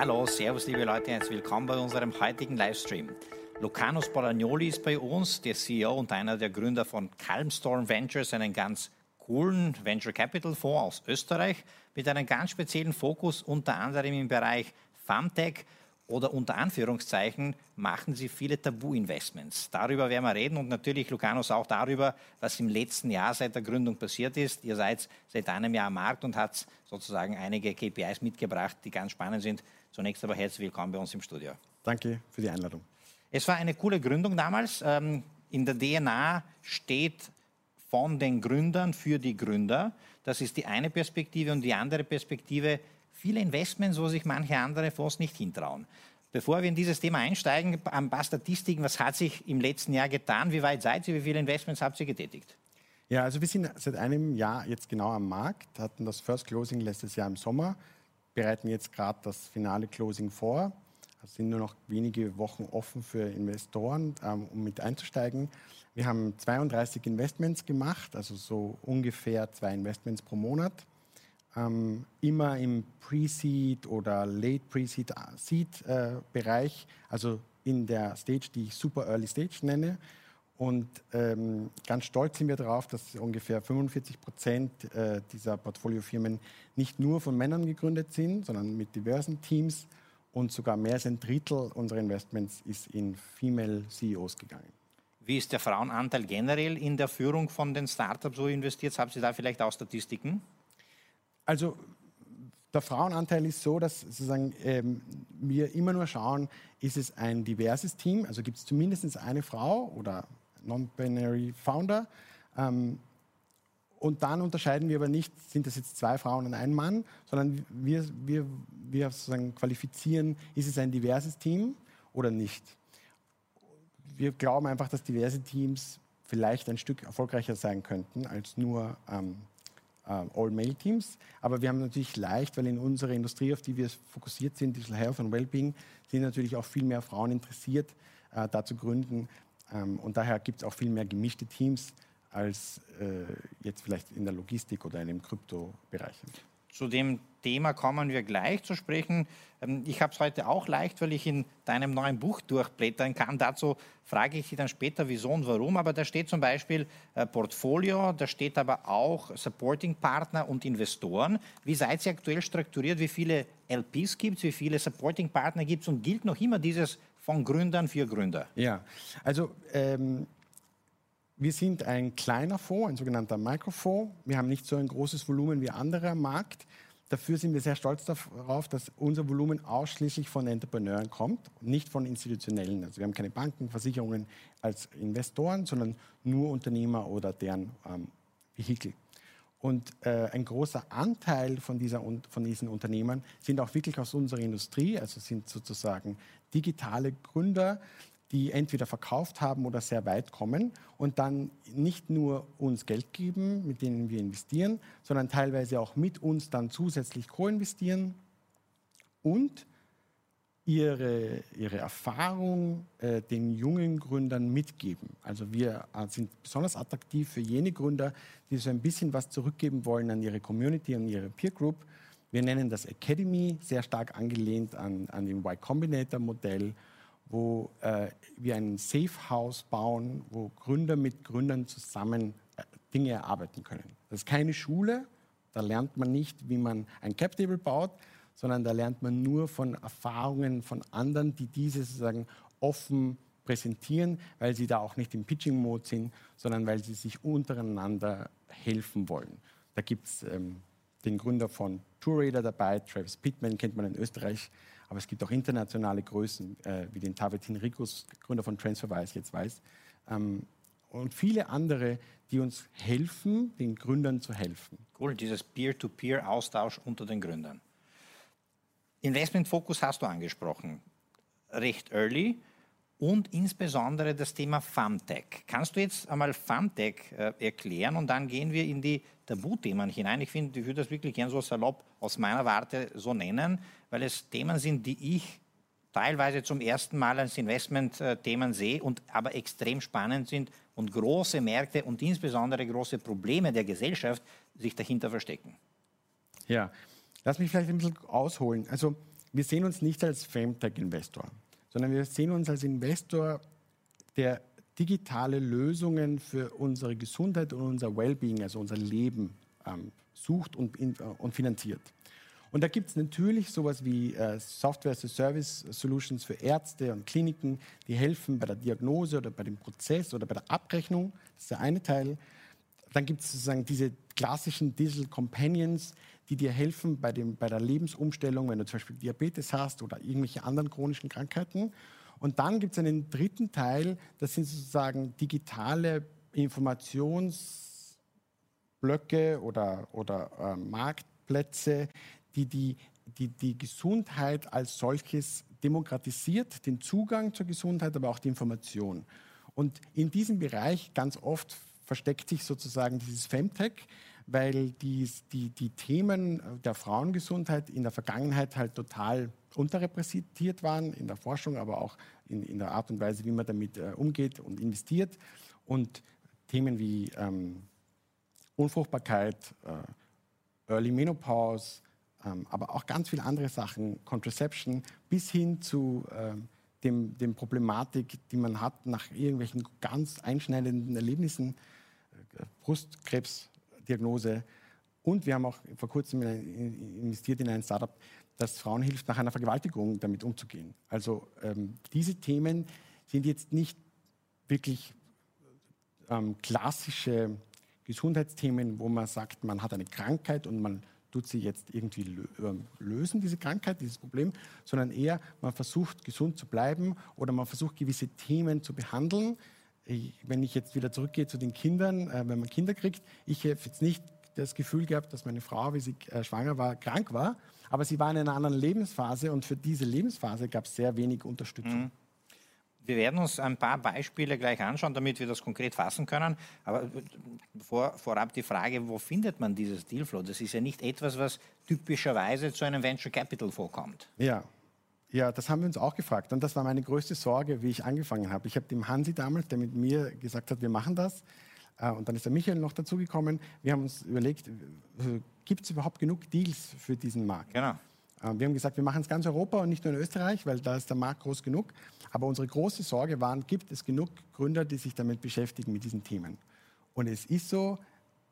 Hallo, Servus, liebe Leute, herzlich willkommen bei unserem heutigen Livestream. Lucanus Bolagnoli ist bei uns, der CEO und einer der Gründer von Calmstorm Ventures, einen ganz coolen Venture Capital Fonds aus Österreich mit einem ganz speziellen Fokus unter anderem im Bereich Farmtech oder unter Anführungszeichen machen sie viele Tabu-Investments. Darüber werden wir reden und natürlich, Lucanus, auch darüber, was im letzten Jahr seit der Gründung passiert ist. Ihr seid seit einem Jahr am Markt und habt sozusagen einige KPIs mitgebracht, die ganz spannend sind. Zunächst aber herzlich willkommen bei uns im Studio. Danke für die Einladung. Es war eine coole Gründung damals. Ähm, in der DNA steht von den Gründern für die Gründer. Das ist die eine Perspektive und die andere Perspektive, viele Investments, wo sich manche andere Fonds nicht hintrauen. Bevor wir in dieses Thema einsteigen, ein paar Statistiken. Was hat sich im letzten Jahr getan? Wie weit seid ihr? Wie viele Investments habt ihr getätigt? Ja, also wir sind seit einem Jahr jetzt genau am Markt, hatten das First Closing letztes Jahr im Sommer, bereiten jetzt gerade das finale Closing vor. Es sind nur noch wenige Wochen offen für Investoren, ähm, um mit einzusteigen. Wir haben 32 Investments gemacht, also so ungefähr zwei Investments pro Monat ähm, immer im Pre-Seed oder Late Pre-Seed-Bereich, äh, also in der Stage, die ich Super Early Stage nenne. Und ähm, ganz stolz sind wir darauf, dass ungefähr 45 Prozent äh, dieser Portfoliofirmen nicht nur von Männern gegründet sind, sondern mit diversen Teams. Und sogar mehr als ein Drittel unserer Investments ist in Female CEOs gegangen. Wie ist der Frauenanteil generell in der Führung von den Startups so investiert? Haben Sie da vielleicht auch Statistiken? Also der Frauenanteil ist so, dass sozusagen, ähm, wir immer nur schauen, ist es ein diverses Team, also gibt es zumindest eine Frau oder Non-Binary Founder. Ähm, und dann unterscheiden wir aber nicht, sind das jetzt zwei Frauen und ein Mann, sondern wir, wir, wir sozusagen qualifizieren, ist es ein diverses Team oder nicht. Wir glauben einfach, dass diverse Teams vielleicht ein Stück erfolgreicher sein könnten als nur ähm, äh, All-Male-Teams. Aber wir haben natürlich leicht, weil in unserer Industrie, auf die wir fokussiert sind, Digital Health und Wellbeing, sind natürlich auch viel mehr Frauen interessiert, äh, da zu gründen. Ähm, und daher gibt es auch viel mehr gemischte Teams als äh, jetzt vielleicht in der Logistik oder in dem Kryptobereich. Zu dem Thema kommen wir gleich zu sprechen. Ähm, ich habe es heute auch leicht, weil ich in deinem neuen Buch durchblättern kann. Dazu frage ich Sie dann später, wieso und warum. Aber da steht zum Beispiel äh, Portfolio, da steht aber auch Supporting Partner und Investoren. Wie seid ihr aktuell strukturiert? Wie viele LPs gibt es? Wie viele Supporting Partner gibt es? Und gilt noch immer dieses von Gründern für Gründer? Ja, also ähm, wir sind ein kleiner Fonds, ein sogenannter Microfonds. Wir haben nicht so ein großes Volumen wie andere am Markt. Dafür sind wir sehr stolz darauf, dass unser Volumen ausschließlich von Entrepreneuren kommt, nicht von institutionellen. Also wir haben keine Banken, Versicherungen als Investoren, sondern nur Unternehmer oder deren ähm, Vehikel. Und äh, ein großer Anteil von, dieser, von diesen Unternehmern sind auch wirklich aus unserer Industrie, also sind sozusagen digitale Gründer, die entweder verkauft haben oder sehr weit kommen und dann nicht nur uns Geld geben, mit denen wir investieren, sondern teilweise auch mit uns dann zusätzlich co-investieren und ihre, ihre Erfahrung äh, den jungen Gründern mitgeben. Also wir äh, sind besonders attraktiv für jene Gründer, die so ein bisschen was zurückgeben wollen an ihre Community, an ihre Peer Group. Wir nennen das Academy, sehr stark angelehnt an, an dem Y Combinator Modell wo äh, wir ein Safe House bauen, wo Gründer mit Gründern zusammen äh, Dinge erarbeiten können. Das ist keine Schule, da lernt man nicht, wie man ein Cap Table baut, sondern da lernt man nur von Erfahrungen von anderen, die diese sozusagen offen präsentieren, weil sie da auch nicht im Pitching-Mode sind, sondern weil sie sich untereinander helfen wollen. Da gibt es ähm, den Gründer von Tourraider dabei, Travis Pittman kennt man in Österreich, aber es gibt auch internationale Größen, äh, wie den Tavet Henricus, Gründer von TransferWise, jetzt weiß. Ähm, und viele andere, die uns helfen, den Gründern zu helfen. Cool, dieses Peer-to-Peer-Austausch unter den Gründern. Investmentfokus hast du angesprochen. Recht early und insbesondere das Thema Femtech. Kannst du jetzt einmal Femtech äh, erklären und dann gehen wir in die Tabuthemen hinein? Ich finde, ich würde das wirklich gern so salopp aus meiner Warte so nennen, weil es Themen sind, die ich teilweise zum ersten Mal als Investmentthemen sehe und aber extrem spannend sind und große Märkte und insbesondere große Probleme der Gesellschaft sich dahinter verstecken. Ja, lass mich vielleicht ein bisschen ausholen. Also wir sehen uns nicht als Femtech-Investor, sondern wir sehen uns als Investor, der digitale Lösungen für unsere Gesundheit und unser Wellbeing, also unser Leben, ähm, sucht und, in, äh, und finanziert. Und da gibt es natürlich sowas wie äh, Software as a Service Solutions für Ärzte und Kliniken, die helfen bei der Diagnose oder bei dem Prozess oder bei der Abrechnung. Das ist der eine Teil. Dann gibt es sozusagen diese klassischen Digital Companions, die dir helfen bei, dem, bei der Lebensumstellung, wenn du zum Beispiel Diabetes hast oder irgendwelche anderen chronischen Krankheiten. Und dann gibt es einen dritten Teil, das sind sozusagen digitale Informationsblöcke oder, oder äh, Marktplätze, die die, die die Gesundheit als solches demokratisiert, den Zugang zur Gesundheit, aber auch die Information. Und in diesem Bereich ganz oft versteckt sich sozusagen dieses Femtech, weil die, die, die Themen der Frauengesundheit in der Vergangenheit halt total unterrepräsentiert waren, in der Forschung, aber auch in, in der Art und Weise, wie man damit äh, umgeht und investiert. Und Themen wie ähm, Unfruchtbarkeit, äh, Early Menopause, ähm, aber auch ganz viele andere Sachen, Contraception, bis hin zu ähm, dem, dem Problematik, die man hat nach irgendwelchen ganz einschneidenden Erlebnissen, äh, Brustkrebsdiagnose. Und wir haben auch vor kurzem investiert in ein Startup, das Frauen hilft, nach einer Vergewaltigung damit umzugehen. Also ähm, diese Themen sind jetzt nicht wirklich ähm, klassische Gesundheitsthemen, wo man sagt, man hat eine Krankheit und man tut sie jetzt irgendwie ähm, lösen, diese Krankheit, dieses Problem, sondern eher, man versucht gesund zu bleiben oder man versucht gewisse Themen zu behandeln. Ich, wenn ich jetzt wieder zurückgehe zu den Kindern, äh, wenn man Kinder kriegt, ich habe jetzt nicht das Gefühl gehabt, dass meine Frau, wie sie äh, schwanger war, krank war, aber sie war in einer anderen Lebensphase und für diese Lebensphase gab es sehr wenig Unterstützung. Mhm. Wir werden uns ein paar Beispiele gleich anschauen, damit wir das konkret fassen können. Aber vor, vorab die Frage, wo findet man dieses Dealflow? Das ist ja nicht etwas, was typischerweise zu einem Venture Capital vorkommt. Ja. Ja, das haben wir uns auch gefragt. Und das war meine größte Sorge, wie ich angefangen habe. Ich habe dem Hansi damals, der mit mir gesagt hat, wir machen das, äh, und dann ist der Michael noch dazugekommen. Wir haben uns überlegt, äh, gibt es überhaupt genug Deals für diesen Markt? Genau. Äh, wir haben gesagt, wir machen es ganz Europa und nicht nur in Österreich, weil da ist der Markt groß genug. Aber unsere große Sorge war, gibt es genug Gründer, die sich damit beschäftigen, mit diesen Themen? Und es ist so,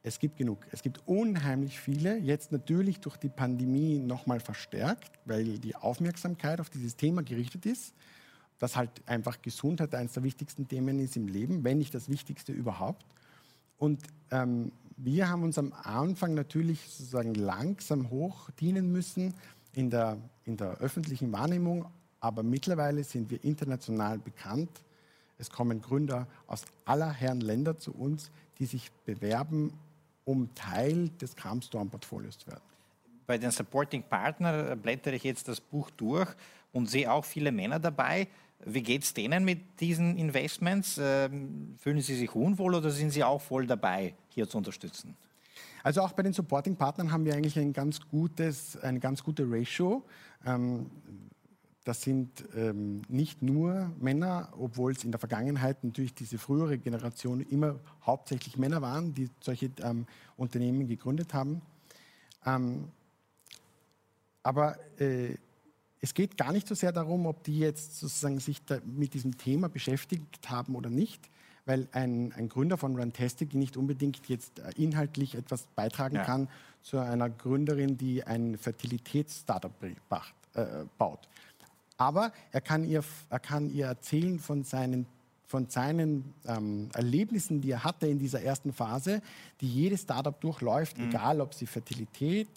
es gibt genug. Es gibt unheimlich viele, jetzt natürlich durch die Pandemie nochmal verstärkt, weil die Aufmerksamkeit auf dieses Thema gerichtet ist, dass halt einfach Gesundheit eines der wichtigsten Themen ist im Leben, wenn nicht das Wichtigste überhaupt. Und ähm, wir haben uns am Anfang natürlich sozusagen langsam hoch dienen müssen in der, in der öffentlichen Wahrnehmung, aber mittlerweile sind wir international bekannt. Es kommen Gründer aus aller Herren Länder zu uns, die sich bewerben, um Teil des Calmstorm-Portfolios zu werden. Bei den Supporting Partner blättere ich jetzt das Buch durch und sehe auch viele Männer dabei. Wie geht es denen mit diesen Investments? Ähm, fühlen sie sich unwohl oder sind sie auch voll dabei, hier zu unterstützen? Also auch bei den Supporting-Partnern haben wir eigentlich ein ganz gutes, eine ganz gute Ratio. Ähm, das sind ähm, nicht nur Männer, obwohl es in der Vergangenheit natürlich diese frühere Generation immer hauptsächlich Männer waren, die solche ähm, Unternehmen gegründet haben. Ähm, aber äh, es geht gar nicht so sehr darum, ob die jetzt sozusagen sich mit diesem Thema beschäftigt haben oder nicht, weil ein, ein Gründer von Runtastic nicht unbedingt jetzt äh, inhaltlich etwas beitragen ja. kann zu einer Gründerin, die ein Fertilitätsstartup äh, baut. Aber er kann ihr, er kann ihr erzählen von seinen von seinen ähm, Erlebnissen, die er hatte in dieser ersten Phase, die jedes Startup durchläuft, mhm. egal ob sie Fertilität,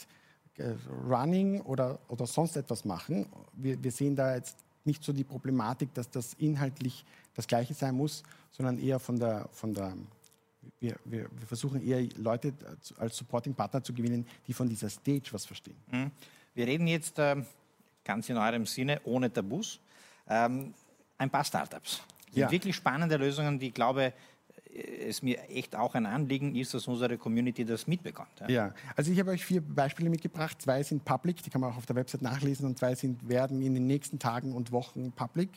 äh, Running oder, oder sonst etwas machen. Wir, wir sehen da jetzt nicht so die Problematik, dass das inhaltlich das Gleiche sein muss, sondern eher von der, von der wir, wir, wir versuchen eher Leute als Supporting-Partner zu gewinnen, die von dieser Stage was verstehen. Mhm. Wir reden jetzt äh, ganz in eurem Sinne ohne Tabus. Ähm, ein paar Startups. Ja. Wirklich spannende Lösungen, die ich glaube, es mir echt auch ein Anliegen ist, dass unsere Community das mitbekommt. Ja, ja. also ich habe euch vier Beispiele mitgebracht. Zwei sind public, die kann man auch auf der Website nachlesen, und zwei sind, werden in den nächsten Tagen und Wochen public.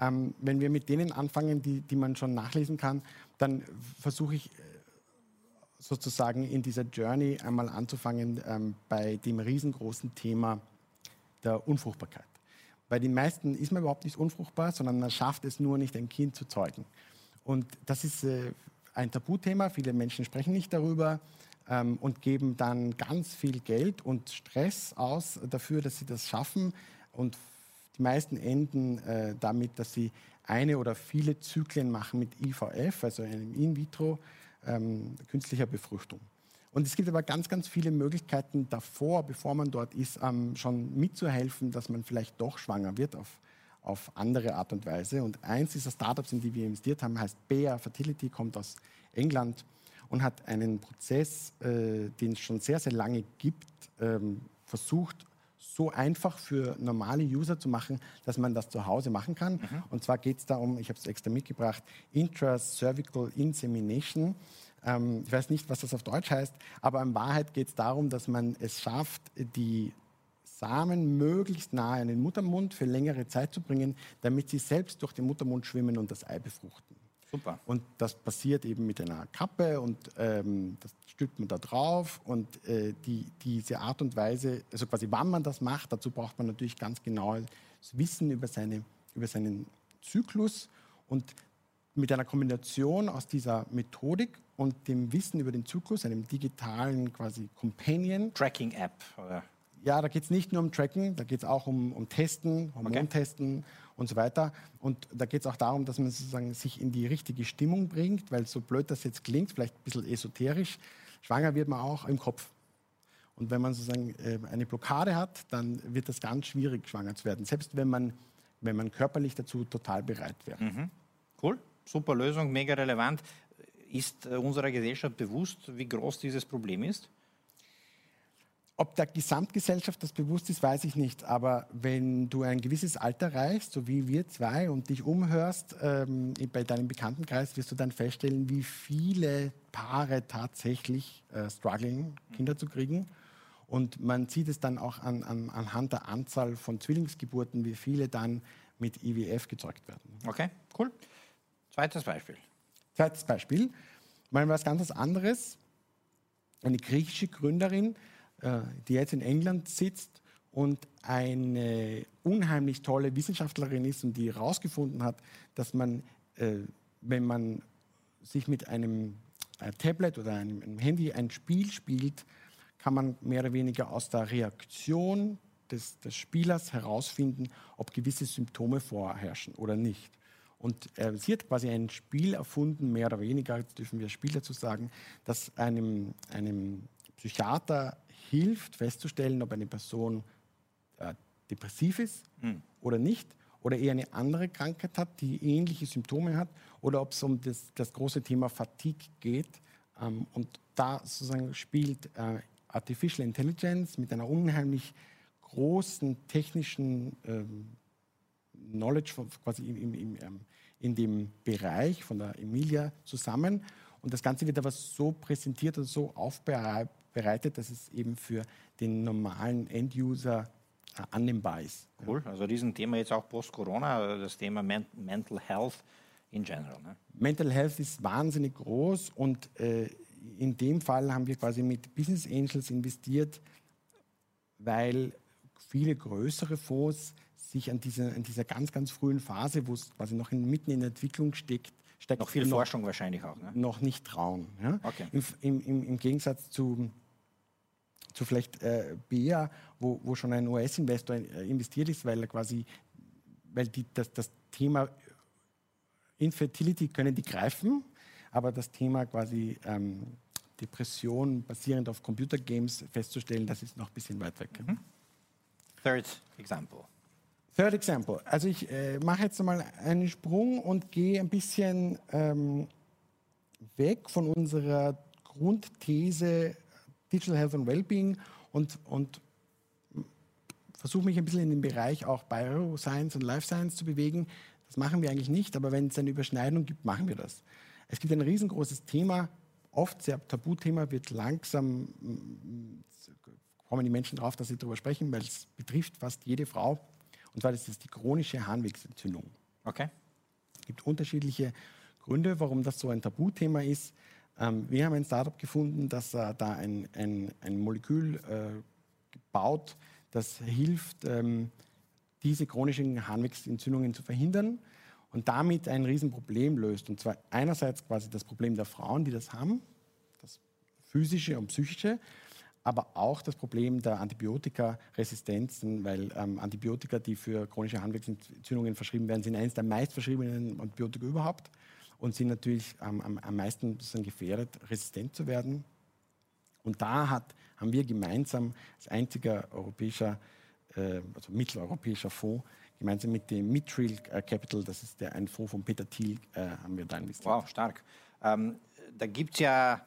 Ähm, wenn wir mit denen anfangen, die, die man schon nachlesen kann, dann versuche ich äh, sozusagen in dieser Journey einmal anzufangen ähm, bei dem riesengroßen Thema der Unfruchtbarkeit. Bei den meisten ist man überhaupt nicht unfruchtbar, sondern man schafft es nur nicht, ein Kind zu zeugen. Und das ist äh, ein Tabuthema. Viele Menschen sprechen nicht darüber ähm, und geben dann ganz viel Geld und Stress aus dafür, dass sie das schaffen. Und die meisten enden äh, damit, dass sie eine oder viele Zyklen machen mit IVF, also einem In-vitro ähm, künstlicher Befruchtung. Und es gibt aber ganz, ganz viele Möglichkeiten davor, bevor man dort ist, ähm, schon mitzuhelfen, dass man vielleicht doch schwanger wird auf, auf andere Art und Weise. Und eins dieser Startups, in die wir investiert haben, heißt Bea Fertility, kommt aus England und hat einen Prozess, äh, den es schon sehr, sehr lange gibt, ähm, versucht, so einfach für normale User zu machen, dass man das zu Hause machen kann. Mhm. Und zwar geht es darum, ich habe es extra mitgebracht, Intracervical Insemination. Ähm, ich weiß nicht, was das auf Deutsch heißt, aber in Wahrheit geht es darum, dass man es schafft, die Samen möglichst nahe an den Muttermund für längere Zeit zu bringen, damit sie selbst durch den Muttermund schwimmen und das Ei befruchten. Super. Und das passiert eben mit einer Kappe und ähm, das stülpt man da drauf. Und äh, die, diese Art und Weise, also quasi wann man das macht, dazu braucht man natürlich ganz genaues Wissen über, seine, über seinen Zyklus. Und mit einer Kombination aus dieser Methodik und dem Wissen über den Zyklus, einem digitalen quasi Companion. Tracking-App. Ja, da geht es nicht nur um Tracken, da geht es auch um, um Testen, Hormontesten okay. und so weiter. Und da geht es auch darum, dass man sozusagen sich in die richtige Stimmung bringt, weil so blöd das jetzt klingt, vielleicht ein bisschen esoterisch, schwanger wird man auch im Kopf. Und wenn man sozusagen äh, eine Blockade hat, dann wird das ganz schwierig, schwanger zu werden, selbst wenn man, wenn man körperlich dazu total bereit wäre. Mhm. Cool super Lösung, mega relevant. Ist äh, unserer Gesellschaft bewusst, wie groß dieses Problem ist? Ob der Gesamtgesellschaft das bewusst ist, weiß ich nicht. Aber wenn du ein gewisses Alter erreichst, so wie wir zwei, und dich umhörst ähm, bei deinem Bekanntenkreis, wirst du dann feststellen, wie viele Paare tatsächlich äh, struggling, Kinder zu kriegen. Und man sieht es dann auch an, an, anhand der Anzahl von Zwillingsgeburten, wie viele dann mit IWF gezeugt werden. Okay, cool. Zweites Beispiel. Zweites Beispiel. Mal was ganz anderes. Eine griechische Gründerin, äh, die jetzt in England sitzt und eine unheimlich tolle Wissenschaftlerin ist und die herausgefunden hat, dass man, äh, wenn man sich mit einem äh, Tablet oder einem Handy ein Spiel spielt, kann man mehr oder weniger aus der Reaktion des, des Spielers herausfinden, ob gewisse Symptome vorherrschen oder nicht. Und äh, sie hat quasi ein Spiel erfunden, mehr oder weniger, dürfen wir Spiel dazu sagen, das einem, einem Psychiater hilft, festzustellen, ob eine Person äh, depressiv ist mhm. oder nicht, oder eher eine andere Krankheit hat, die ähnliche Symptome hat, oder ob es um das, das große Thema Fatigue geht. Ähm, und da sozusagen spielt äh, Artificial Intelligence mit einer unheimlich großen technischen ähm, Knowledge von, quasi im, im, im, ähm, in dem Bereich von der Emilia zusammen. Und das Ganze wird aber so präsentiert und so aufbereitet, dass es eben für den normalen End-User äh, annehmbar ist. Cool, also diesen Thema jetzt auch post-Corona, das Thema Men Mental Health in general. Ne? Mental Health ist wahnsinnig groß und äh, in dem Fall haben wir quasi mit Business Angels investiert, weil viele größere Fonds sich an dieser, an dieser ganz, ganz frühen Phase, wo es quasi noch in, mitten in der Entwicklung steckt, steckt noch viel noch, Forschung wahrscheinlich auch, ne? noch nicht trauen. Ja? Okay. Im, im, Im, Gegensatz zu, zu vielleicht äh, BEA, wo, wo schon ein US-Investor investiert ist, weil er quasi, weil die, das, das Thema Infertility können die greifen, aber das Thema quasi ähm, Depression basierend auf Computergames festzustellen, das ist noch ein bisschen weit weg. Mhm. Third example. Third example. Also ich äh, mache jetzt mal einen Sprung und gehe ein bisschen ähm, weg von unserer Grundthese Digital Health and Wellbeing und, und versuche mich ein bisschen in den Bereich auch Bioscience und Life Science zu bewegen. Das machen wir eigentlich nicht, aber wenn es eine Überschneidung gibt, machen wir das. Es gibt ein riesengroßes Thema, oft sehr Tabuthema, wird langsam, kommen die Menschen drauf, dass sie darüber sprechen, weil es betrifft fast jede Frau und zwar das ist die chronische Harnwegsentzündung. Okay. Es gibt unterschiedliche Gründe, warum das so ein Tabuthema ist. Ähm, wir haben ein Startup gefunden, das äh, da ein, ein, ein Molekül äh, gebaut, das hilft, ähm, diese chronischen Harnwegsentzündungen zu verhindern und damit ein Riesenproblem löst. Und zwar einerseits quasi das Problem der Frauen, die das haben, das physische und psychische, aber auch das Problem der Antibiotikaresistenzen, weil ähm, Antibiotika, die für chronische Harnwegsentzündungen verschrieben werden, sind eines der meistverschriebenen Antibiotika überhaupt und sind natürlich ähm, am, am, meisten gefährdet, resistent zu werden. Und da hat, haben wir gemeinsam als einziger europäischer, äh, also mitteleuropäischer Fonds, gemeinsam mit dem Mithril äh, Capital, das ist der, ein Fonds von Peter Thiel, äh, haben wir da investiert. Wow, stark. Ähm, da gibt es ja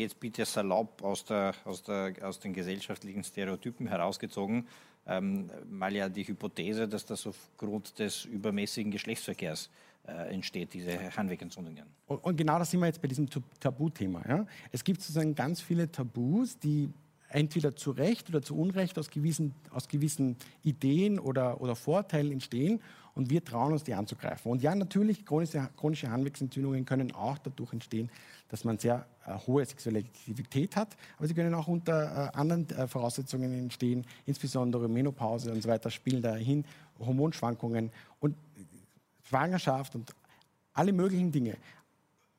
jetzt bitte salopp aus, der, aus, der, aus den gesellschaftlichen Stereotypen herausgezogen, ähm, mal ja die Hypothese, dass das aufgrund des übermäßigen Geschlechtsverkehrs äh, entsteht, diese Harnwegentzündungen. Und, und, genau das sind wir jetzt bei diesem Tabuthema. Ja? Es gibt sozusagen ganz viele Tabus, die entweder zu Recht oder zu Unrecht aus gewissen, aus gewissen Ideen oder, oder Vorteilen entstehen und wir trauen uns, die anzugreifen. Und ja, natürlich, chronische, chronische Harnwegsentzündungen können auch dadurch entstehen, dass man sehr äh, hohe sexuelle Aktivität hat, aber sie können auch unter äh, anderen äh, Voraussetzungen entstehen, insbesondere Menopause und so weiter spielen dahin, Hormonschwankungen und Schwangerschaft und alle möglichen Dinge.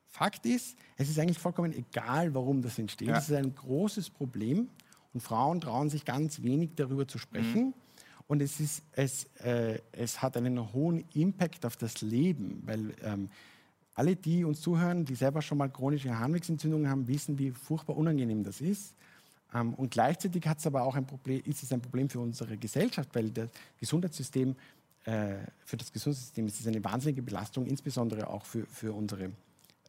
Fakt ist, es ist eigentlich vollkommen egal, warum das entsteht. Ja. Das ist ein großes Problem und Frauen trauen sich ganz wenig darüber zu sprechen. Mhm. Und es, ist, es, äh, es hat einen hohen Impact auf das Leben, weil ähm, alle, die uns zuhören, die selber schon mal chronische Harnwegsentzündungen haben, wissen, wie furchtbar unangenehm das ist. Ähm, und gleichzeitig hat es aber auch ein Problem, ist es ein Problem für unsere Gesellschaft, weil das Gesundheitssystem, äh, für das Gesundheitssystem ist es eine wahnsinnige Belastung, insbesondere auch für, für unsere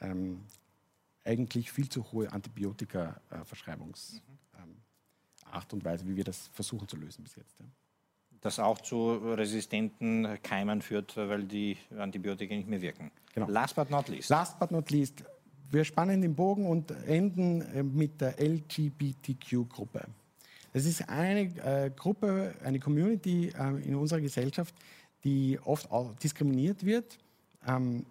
ähm, eigentlich viel zu hohe Antibiotika-Verschreibungsart äh, und Weise, wie wir das versuchen zu lösen bis jetzt. Ja das auch zu resistenten Keimen führt, weil die Antibiotika nicht mehr wirken. Genau. Last but not least. Last but not least. Wir spannen den Bogen und enden äh, mit der LGBTQ-Gruppe. Das ist eine äh, Gruppe, eine Community äh, in unserer Gesellschaft, die oft diskriminiert wird, ähm,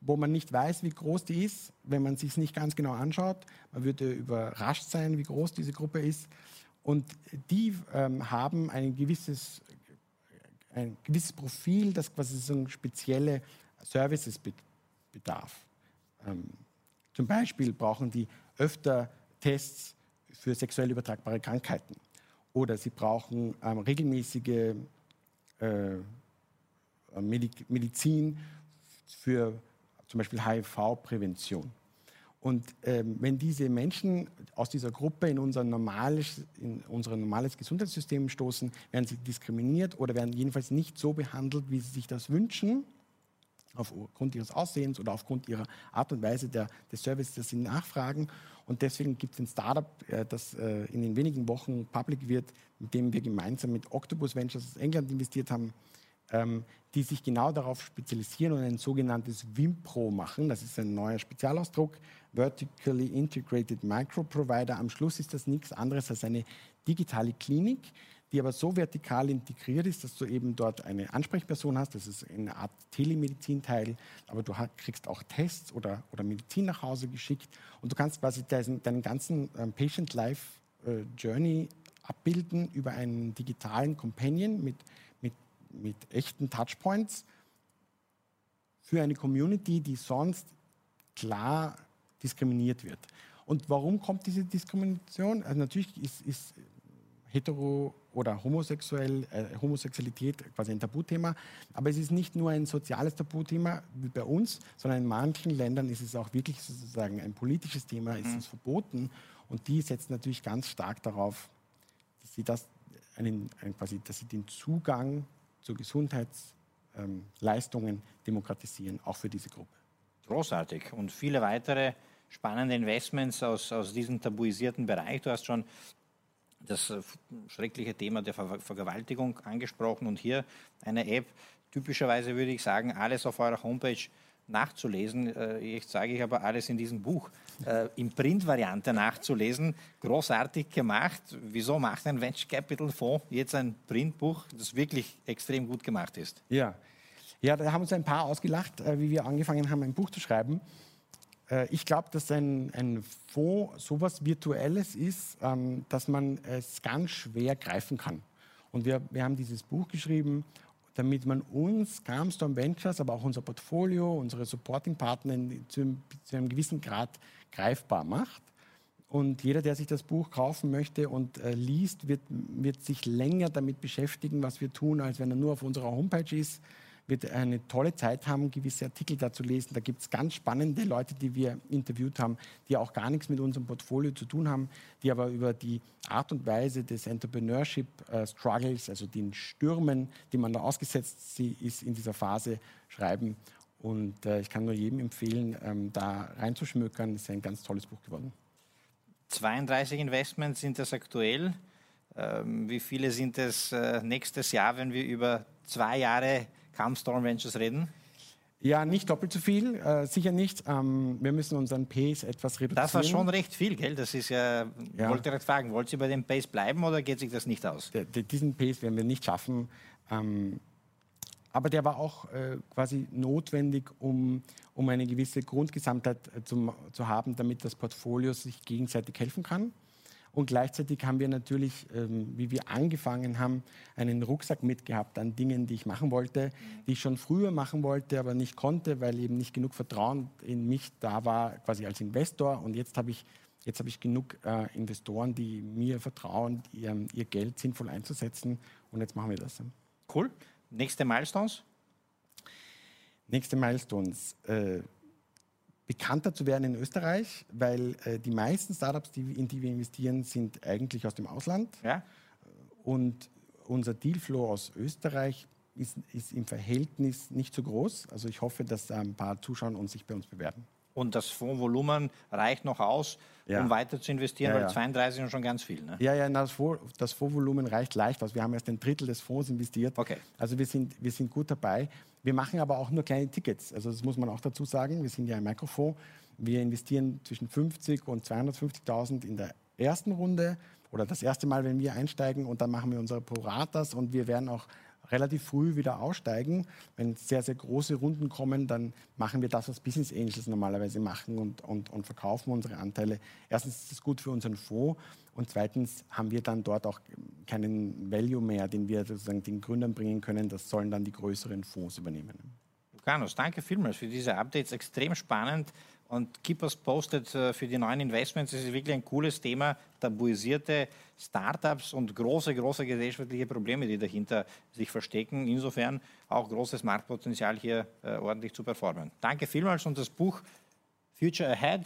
wo man nicht weiß, wie groß die ist, wenn man sich nicht ganz genau anschaut. Man würde überrascht sein, wie groß diese Gruppe ist. Und die ähm, haben ein gewisses, ein gewisses Profil, das quasi so spezielle Services bedarf. Ähm, zum Beispiel brauchen die öfter Tests für sexuell übertragbare Krankheiten oder sie brauchen ähm, regelmäßige äh, Medizin für zum Beispiel HIV-Prävention. Und ähm, wenn diese Menschen aus dieser Gruppe in unser, normales, in unser normales Gesundheitssystem stoßen, werden sie diskriminiert oder werden jedenfalls nicht so behandelt, wie sie sich das wünschen, aufgrund ihres Aussehens oder aufgrund ihrer Art und Weise der, des Services, das sie nachfragen. Und deswegen gibt es ein Startup, äh, das äh, in den wenigen Wochen public wird, mit dem wir gemeinsam mit Octopus Ventures aus England investiert haben, ähm, die sich genau darauf spezialisieren und ein sogenanntes WIMPRO machen. Das ist ein neuer Spezialausdruck, Vertically Integrated Microprovider. Am Schluss ist das nichts anderes als eine digitale Klinik, die aber so vertikal integriert ist, dass du eben dort eine Ansprechperson hast. Das ist eine Art Telemedizin-Teil, aber du kriegst auch Tests oder, oder Medizin nach Hause geschickt und du kannst quasi deinen, deinen ganzen ähm, Patient-Life-Journey äh, abbilden über einen digitalen Companion mit, mit, echten Touchpoints für eine Community, die sonst klar diskriminiert wird. Und warum kommt diese Diskrimination? Also natürlich ist, ist hetero oder homosexuell, äh, Homosexualität quasi ein Tabuthema, aber es ist nicht nur ein soziales Tabuthema wie bei uns, sondern in manchen Ländern ist es auch wirklich sozusagen ein politisches Thema, ist mhm. es verboten und die setzen natürlich ganz stark darauf, dass sie das einen, einen quasi, dass sie den Zugang zu Gesundheitsleistungen demokratisieren, auch für diese Gruppe. Großartig und viele weitere spannende Investments aus, aus diesem tabuisierten Bereich. Du hast schon das schreckliche Thema der Ver Vergewaltigung angesprochen und hier eine App. Typischerweise würde ich sagen, alles auf eurer Homepage nachzulesen. Äh, ich sage ich aber alles in diesem Buch äh, in Print-Variante nachzulesen. Großartig gemacht. Wieso macht ein Venture Capital Fonds jetzt ein Printbuch, das wirklich extrem gut gemacht ist? Ja, ja da haben uns ein paar ausgelacht, wie wir angefangen haben, ein Buch zu schreiben. Äh, ich glaube, dass ein, ein Fonds so etwas Virtuelles ist, ähm, dass man es ganz schwer greifen kann. Und wir, wir haben dieses Buch geschrieben, damit man uns, Calmstorm Ventures, aber auch unser Portfolio, unsere Supporting-Partner zu, zu einem gewissen Grad greifbar macht. Und jeder, der sich das Buch kaufen möchte und äh, liest, wird, wird sich länger damit beschäftigen, was wir tun, als wenn er nur auf unserer Homepage ist wird eine tolle Zeit haben, gewisse Artikel dazu lesen. Da gibt es ganz spannende Leute, die wir interviewt haben, die auch gar nichts mit unserem Portfolio zu tun haben, die aber über die Art und Weise des Entrepreneurship äh, Struggles, also den Stürmen, die man da ausgesetzt ist in dieser Phase, schreiben. Und äh, ich kann nur jedem empfehlen, ähm, da reinzuschmökern. Es ist ein ganz tolles Buch geworden. 32 Investments sind das aktuell. Ähm, wie viele sind es äh, nächstes Jahr, wenn wir über zwei Jahre Calm Storm Ventures reden? Ja, nicht doppelt so viel, äh, sicher nicht. Ähm, wir müssen unseren Pace etwas reduzieren. Das war schon recht viel, gell? Das ist ja, ja. wollte gerade fragen, wollt ihr bei dem Pace bleiben oder geht sich das nicht aus? De, diesen Pace werden wir nicht schaffen. Ähm, aber der war auch äh, quasi notwendig, um, um eine gewisse Grundgesamtheit äh, zum, zu haben, damit das Portfolio sich gegenseitig helfen kann. Und gleichzeitig haben wir natürlich, ähm, wie wir angefangen haben, einen Rucksack mitgehabt an Dingen, die ich machen wollte, die ich schon früher machen wollte, aber nicht konnte, weil eben nicht genug Vertrauen in mich da war, quasi als Investor. Und jetzt habe ich, jetzt habe ich genug äh, Investoren, die mir vertrauen, ihr, ihr Geld sinnvoll einzusetzen. Und jetzt machen wir das. Cool. Nächste Milestones? Nächste Milestones. Äh, bekannter zu werden in Österreich, weil äh, die meisten Startups, die, in die wir investieren, sind eigentlich aus dem Ausland. Ja. Und unser Dealflow aus Österreich ist, ist, im Verhältnis nicht so groß. Also ich hoffe, dass ein paar zuschauen und sich bei uns bewerben. Und das Fondsvolumen reicht noch aus, ja. um weiter zu investieren, ja, weil 32 sind schon ganz viel. Ne? Ja, ja, das, Fonds, das Fondsvolumen reicht leicht aus. Wir haben erst ein Drittel des Fonds investiert. Okay. Also wir sind, wir sind gut dabei. Wir machen aber auch nur kleine Tickets. Also das muss man auch dazu sagen. Wir sind ja ein Mikrofonds. Wir investieren zwischen 50 und 250.000 in der ersten Runde oder das erste Mal, wenn wir einsteigen und dann machen wir unsere Proratas und wir werden auch relativ früh wieder aussteigen. Wenn sehr, sehr große Runden kommen, dann machen wir das, was Business Angels normalerweise machen und, und, und verkaufen unsere Anteile. Erstens ist es gut für unseren Fonds und zweitens haben wir dann dort auch keinen Value mehr, den wir sozusagen den Gründern bringen können. Das sollen dann die größeren Fonds übernehmen. Lucanus, danke vielmals für diese Updates. Extrem spannend und keep us posted äh, für die neuen Investments. Es ist wirklich ein cooles Thema, tabuisierte Startups und große, große gesellschaftliche Probleme, die dahinter sich verstecken. Insofern auch großes Marktpotenzial hier äh, ordentlich zu performen. Danke vielmals und das Buch Future Ahead.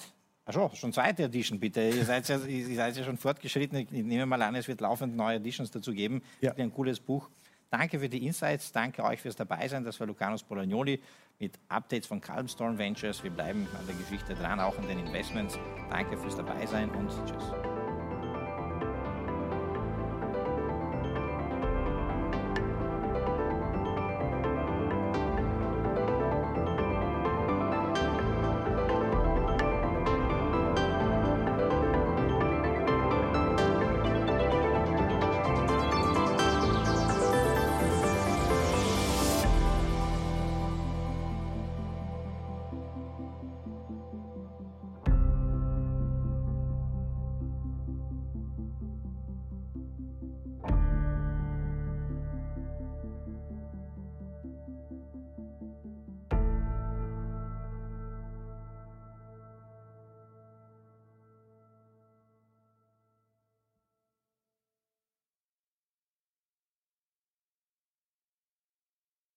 Ach schon zweite Edition bitte. Ihr seid, ja, ihr seid ja schon fortgeschritten. Ich nehme mal an, es wird laufend neue Editions dazu geben. Ja. Ein cooles Buch. Danke für die Insights, danke euch fürs Dabeisein. Das war Lucanus Bolagnoli mit Updates von Calmstorm Ventures. Wir bleiben an der Geschichte dran, auch an den Investments. Danke fürs Dabeisein und tschüss.